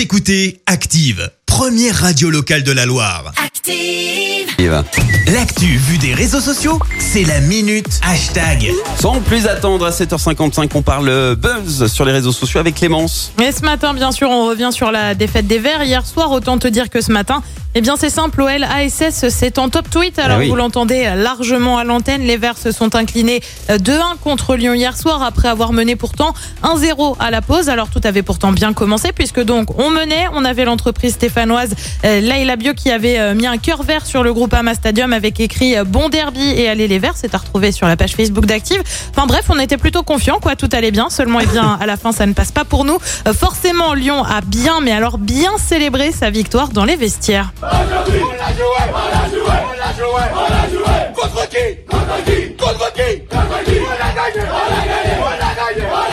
Vous écoutez Active, première radio locale de la Loire. Active. Il va. L'actu vue des réseaux sociaux, c'est la minute hashtag. Sans plus attendre, à 7h55, on parle buzz sur les réseaux sociaux avec Clémence. Et ce matin, bien sûr, on revient sur la défaite des Verts. Hier soir, autant te dire que ce matin, eh bien, c'est simple. OL ASS, c'est en top tweet. Alors, Ah oui. vous l'entendez largement à l'antenne. Les Verts se sont inclinés euh, 2-1 contre Lyon hier soir après avoir mené pourtant 1-0 à la pause. Alors, tout avait pourtant bien commencé puisque donc on menait. On avait l'entreprise stéphanoise euh, Laila Bio qui avait euh, mis un cœur vert sur le groupe Ama Stadium avec écrit euh, Bon Derby et Allez les Verts. C'est à retrouver sur la page Facebook d'Active. Enfin bref, on était plutôt confiants, quoi. Tout allait bien. Seulement, eh bien, à la fin, ça ne passe pas pour nous. Euh, forcément, Lyon a bien, mais alors bien célébré sa victoire dans les vestiaires. Aujourd'hui, on a joué, on a joué, on a joué, on a joué. Contre qui Contre qui Contre qui Contre qui On a gagné, on a gagné, on a gagné.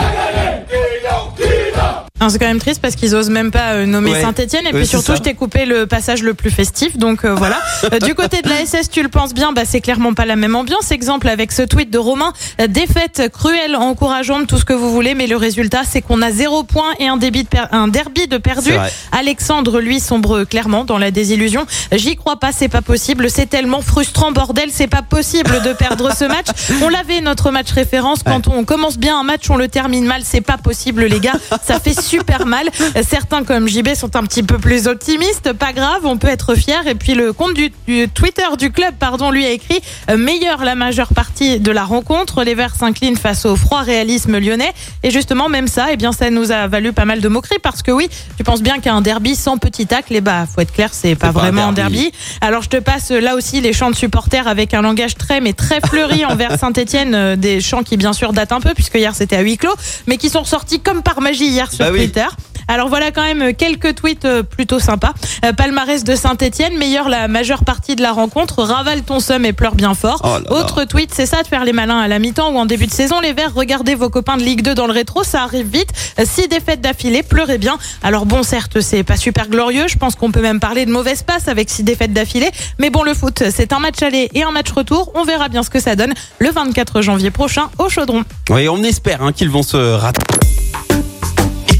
C'est quand même triste parce qu'ils osent même pas euh, nommer Ouais. Saint-Etienne et Ouais, puis surtout je t'ai coupé le passage le plus festif donc euh, voilà. Euh, du côté de la SS tu le penses bien? Bah c'est clairement pas la même ambiance. Exemple avec ce tweet de Romain défaite cruelle encourageante tout ce que vous voulez mais le résultat c'est qu'on a zéro point et un débit de un derby de perdu. Alexandre lui sombre clairement dans la désillusion. J'y crois pas c'est pas possible c'est tellement frustrant bordel c'est pas possible de perdre ce match. On l'avait notre match référence quand on commence bien un match on le termine mal c'est pas possible les gars ça fait super mal. Certains comme JB sont un petit peu plus optimistes, pas grave, on peut être fier. Et puis le compte du, du Twitter du club, pardon, lui a écrit euh, meilleur la majeure partie de la rencontre. Les Verts s'inclinent face au froid réalisme lyonnais. Et justement, même ça, eh bien, ça nous a valu pas mal de moqueries parce que oui, tu penses bien qu'un derby sans petit tacle, et bah, faut être clair, c'est pas pas vraiment un derby. derby. Alors je te passe euh, là aussi les chants de supporters avec un langage très mais très fleuri envers Saint-Etienne, des chants qui bien sûr datent un peu puisque hier c'était à huis clos, mais qui sont ressortis comme par magie hier sur Bah. Twitter. Alors voilà quand même quelques tweets euh, plutôt sympas. Euh, palmarès de Saint-Etienne, meilleure la majeure partie de la rencontre, ravale ton seum et pleure bien fort. Oh là là. Autre tweet, c'est ça de faire les malins à la mi-temps ou en début de saison. Les Verts, regardez vos copains de Ligue 2 dans le rétro, ça arrive vite. Euh, Six défaites d'affilée, pleurez bien. Alors bon, certes, c'est pas super glorieux. Je pense qu'on peut même parler de mauvaise passe avec six défaites d'affilée. Mais bon, le foot, c'est un match aller et un match retour. On verra bien ce que ça donne le 24 janvier prochain au Chaudron. Oui, on espère hein, qu'ils vont se rater.